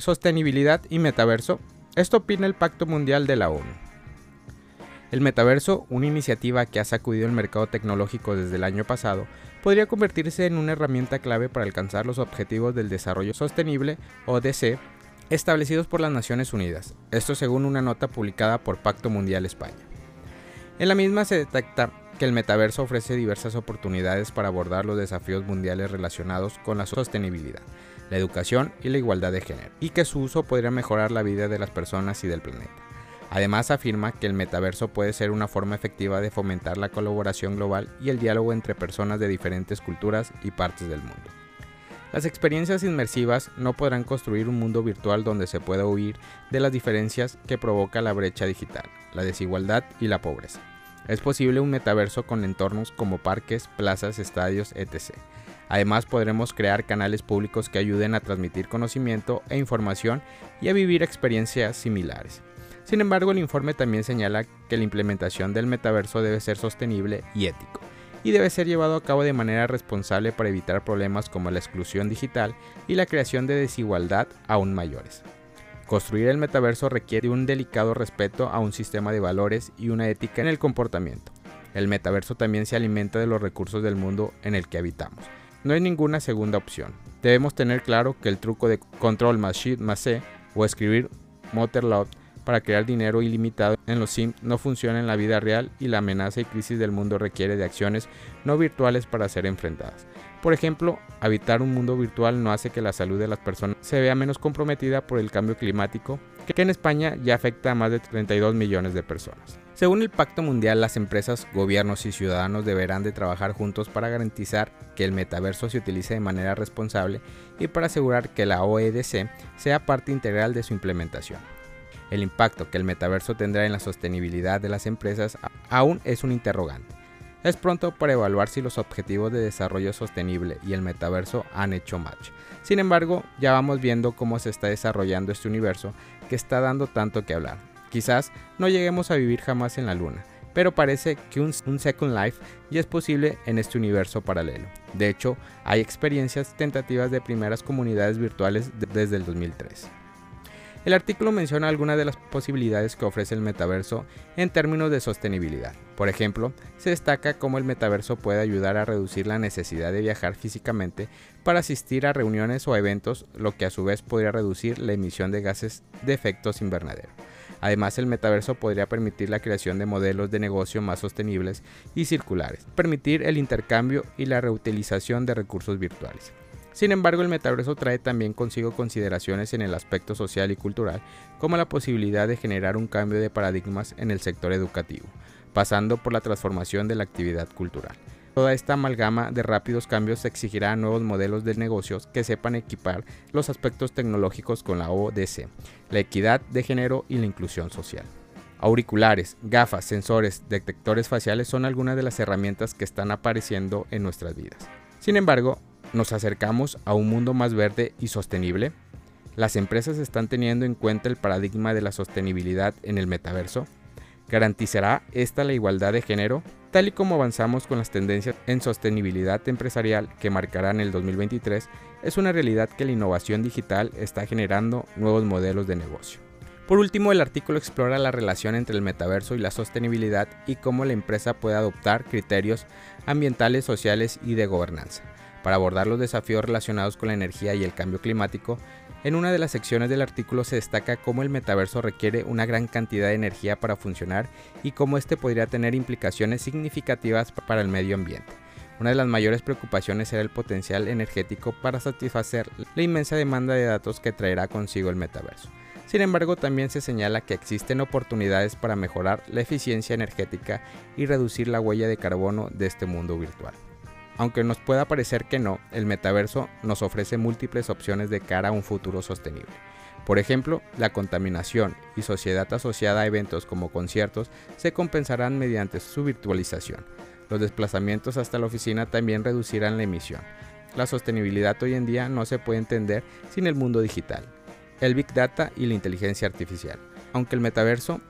sostenibilidad y metaverso? Esto opina el Pacto Mundial de la ONU. El metaverso, una iniciativa que ha sacudido el mercado tecnológico desde el año pasado, podría convertirse en una herramienta clave para alcanzar los Objetivos del Desarrollo Sostenible, ODC, establecidos por las Naciones Unidas, esto según una nota publicada por Pacto Mundial España. En la misma se detecta que el metaverso ofrece diversas oportunidades para abordar los desafíos mundiales relacionados con la sostenibilidad, la educación y la igualdad de género, y que su uso podría mejorar la vida de las personas y del planeta. Además afirma que el metaverso puede ser una forma efectiva de fomentar la colaboración global y el diálogo entre personas de diferentes culturas y partes del mundo. Las experiencias inmersivas no podrán construir un mundo virtual donde se pueda huir de las diferencias que provoca la brecha digital, la desigualdad y la pobreza. Es posible un metaverso con entornos como parques, plazas, estadios, etc. Además podremos crear canales públicos que ayuden a transmitir conocimiento e información y a vivir experiencias similares. Sin embargo, el informe también señala que la implementación del metaverso debe ser sostenible y ético, y debe ser llevado a cabo de manera responsable para evitar problemas como la exclusión digital y la creación de desigualdad aún mayores. Construir el metaverso requiere un delicado respeto a un sistema de valores y una ética en el comportamiento. El metaverso también se alimenta de los recursos del mundo en el que habitamos. No hay ninguna segunda opción. Debemos tener claro que el truco de control más shift más C o escribir Motherlode para crear dinero ilimitado en los Sims no funciona en la vida real y la amenaza y crisis del mundo requiere de acciones no virtuales para ser enfrentadas. Por ejemplo, habitar un mundo virtual no hace que la salud de las personas se vea menos comprometida por el cambio climático, que en España ya afecta a más de 32 millones de personas. Según el Pacto Mundial, las empresas, gobiernos y ciudadanos deberán de trabajar juntos para garantizar que el metaverso se utilice de manera responsable y para asegurar que la OEDC sea parte integral de su implementación. El impacto que el metaverso tendrá en la sostenibilidad de las empresas aún es un interrogante. Es pronto para evaluar si los objetivos de desarrollo sostenible y el metaverso han hecho match. Sin embargo, ya vamos viendo cómo se está desarrollando este universo que está dando tanto que hablar. Quizás no lleguemos a vivir jamás en la luna, pero parece que un, Second Life ya es posible en este universo paralelo. De hecho, hay experiencias tentativas de primeras comunidades virtuales desde el 2003. El artículo menciona algunas de las posibilidades que ofrece el metaverso en términos de sostenibilidad. Por ejemplo, se destaca cómo el metaverso puede ayudar a reducir la necesidad de viajar físicamente para asistir a reuniones o eventos, lo que a su vez podría reducir la emisión de gases de efectos invernadero. Además, el metaverso podría permitir la creación de modelos de negocio más sostenibles y circulares, permitir el intercambio y la reutilización de recursos virtuales. Sin embargo, el metaverso trae también consigo consideraciones en el aspecto social y cultural, como la posibilidad de generar un cambio de paradigmas en el sector educativo, pasando por la transformación de la actividad cultural. Toda esta amalgama de rápidos cambios exigirá nuevos modelos de negocios que sepan equipar los aspectos tecnológicos con la ODC, la equidad de género y la inclusión social. Auriculares, gafas, sensores, detectores faciales son algunas de las herramientas que están apareciendo en nuestras vidas. Sin embargo, ¿Nos acercamos a un mundo más verde y sostenible? ¿Las empresas están teniendo en cuenta el paradigma de la sostenibilidad en el metaverso? ¿Garantizará esta la igualdad de género? Tal y como avanzamos con las tendencias en sostenibilidad empresarial que marcarán el 2023, es una realidad que la innovación digital está generando nuevos modelos de negocio. Por último, el artículo explora la relación entre el metaverso y la sostenibilidad y cómo la empresa puede adoptar criterios ambientales, sociales y de gobernanza. Para abordar los desafíos relacionados con la energía y el cambio climático, en una de las secciones del artículo se destaca cómo el metaverso requiere una gran cantidad de energía para funcionar y cómo este podría tener implicaciones significativas para el medio ambiente. Una de las mayores preocupaciones era el potencial energético para satisfacer la inmensa demanda de datos que traerá consigo el metaverso. Sin embargo, también se señala que existen oportunidades para mejorar la eficiencia energética y reducir la huella de carbono de este mundo virtual. Aunque nos pueda parecer que no, el metaverso nos ofrece múltiples opciones de cara a un futuro sostenible. Por ejemplo, la contaminación y sociedad asociada a eventos como conciertos se compensarán mediante su virtualización. Los desplazamientos hasta la oficina también reducirán la emisión. La sostenibilidad hoy en día no se puede entender sin el mundo digital, el Big Data y la inteligencia artificial. Aunque el metaverso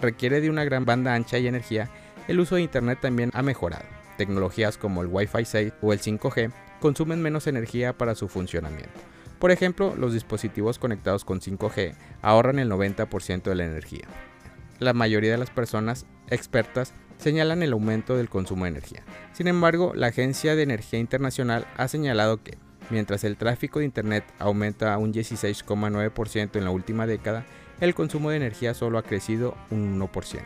requiere de una gran banda ancha y energía, el uso de Internet también ha mejorado. Tecnologías como el Wi-Fi 6 o el 5G consumen menos energía para su funcionamiento. Por ejemplo, los dispositivos conectados con 5G ahorran el 90% de la energía. La mayoría de las personas expertas señalan el aumento del consumo de energía. Sin embargo, la Agencia de Energía Internacional ha señalado que, mientras el tráfico de Internet aumenta un 16,9% en la última década, el consumo de energía solo ha crecido un 1%.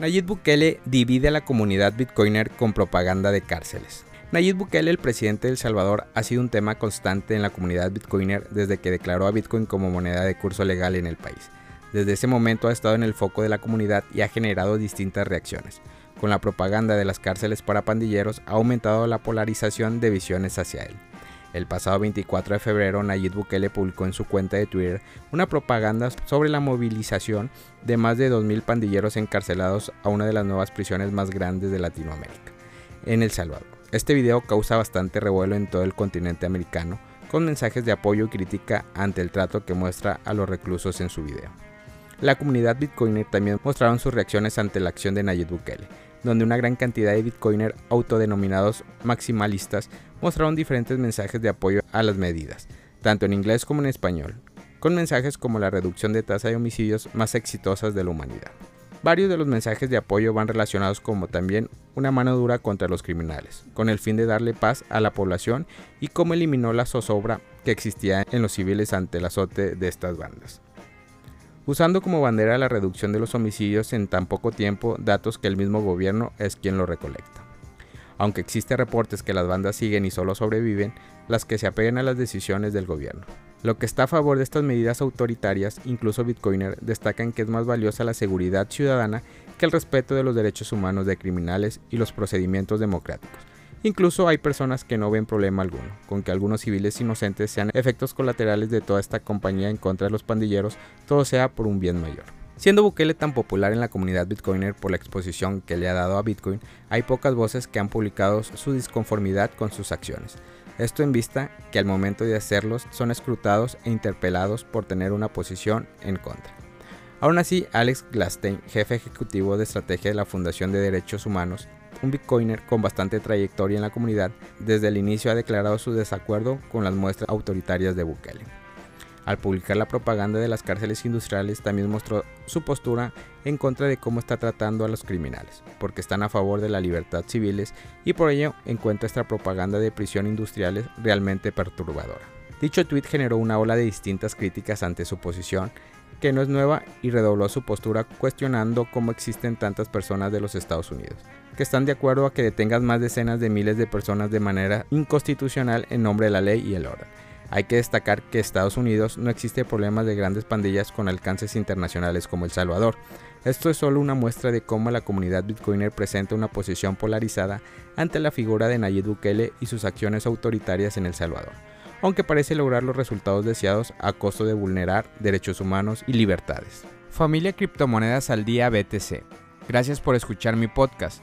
Nayib Bukele divide a la comunidad bitcoiner con propaganda de cárceles. Nayib Bukele, el presidente de El Salvador, ha sido un tema constante en la comunidad bitcoiner desde que declaró a Bitcoin como moneda de curso legal en el país. Desde ese momento ha estado en el foco de la comunidad y ha generado distintas reacciones. Con la propaganda de las cárceles para pandilleros ha aumentado la polarización de visiones hacia él. El pasado 24 de febrero, Nayib Bukele publicó en su cuenta de Twitter una propaganda sobre la movilización de más de 2.000 pandilleros encarcelados a una de las nuevas prisiones más grandes de Latinoamérica, en El Salvador. Este video causa bastante revuelo en todo el continente americano, con mensajes de apoyo y crítica ante el trato que muestra a los reclusos en su video. La comunidad bitcoiner también mostraron sus reacciones ante la acción de Nayib Bukele, donde una gran cantidad de bitcoiner autodenominados maximalistas mostraron diferentes mensajes de apoyo a las medidas, tanto en inglés como en español, con mensajes como la reducción de tasa de homicidios más exitosas de la humanidad. Varios de los mensajes de apoyo van relacionados como también una mano dura contra los criminales, con el fin de darle paz a la población y cómo eliminó la zozobra que existía en los civiles ante el azote de estas bandas. Usando como bandera la reducción de los homicidios en tan poco tiempo, datos que el mismo gobierno es quien lo recolecta. Aunque existen reportes que las bandas siguen y solo sobreviven las que se apeguen a las decisiones del gobierno. Lo que está a favor de estas medidas autoritarias, incluso Bitcoiner, destacan que es más valiosa la seguridad ciudadana que el respeto de los derechos humanos de criminales y los procedimientos democráticos. Incluso hay personas que no ven problema alguno, con que algunos civiles inocentes sean efectos colaterales de toda esta compañía en contra de los pandilleros, todo sea por un bien mayor. Siendo Bukele tan popular en la comunidad Bitcoiner por la exposición que le ha dado a Bitcoin, hay pocas voces que han publicado su disconformidad con sus acciones. Esto en vista que al momento de hacerlos son escrutados e interpelados por tener una posición en contra. Aún así, Alex Glastein, jefe ejecutivo de estrategia de la Fundación de Derechos Humanos, un bitcoiner con bastante trayectoria en la comunidad, desde el inicio ha declarado su desacuerdo con las muestras autoritarias de Bukele. Al publicar la propaganda de las cárceles industriales, también mostró su postura en contra de cómo está tratando a los criminales, porque están a favor de la libertad civiles y por ello encuentra esta propaganda de prisión industriales realmente perturbadora. Dicho tweet generó una ola de distintas críticas ante su posición, que no es nueva y redobló su postura cuestionando cómo existen tantas personas de los Estados Unidos, que están de acuerdo a que detengas más decenas de miles de personas de manera inconstitucional en nombre de la ley y el orden hay que destacar que en Estados Unidos no existe problemas de grandes pandillas con alcances internacionales como El Salvador. Esto es solo una muestra de cómo la comunidad bitcoiner presenta una posición polarizada ante la figura de Nayib Bukele y sus acciones autoritarias en El Salvador, aunque parece lograr los resultados deseados a costo de vulnerar derechos humanos y libertades. Familia Criptomonedas al Día BTC. Gracias por escuchar mi podcast.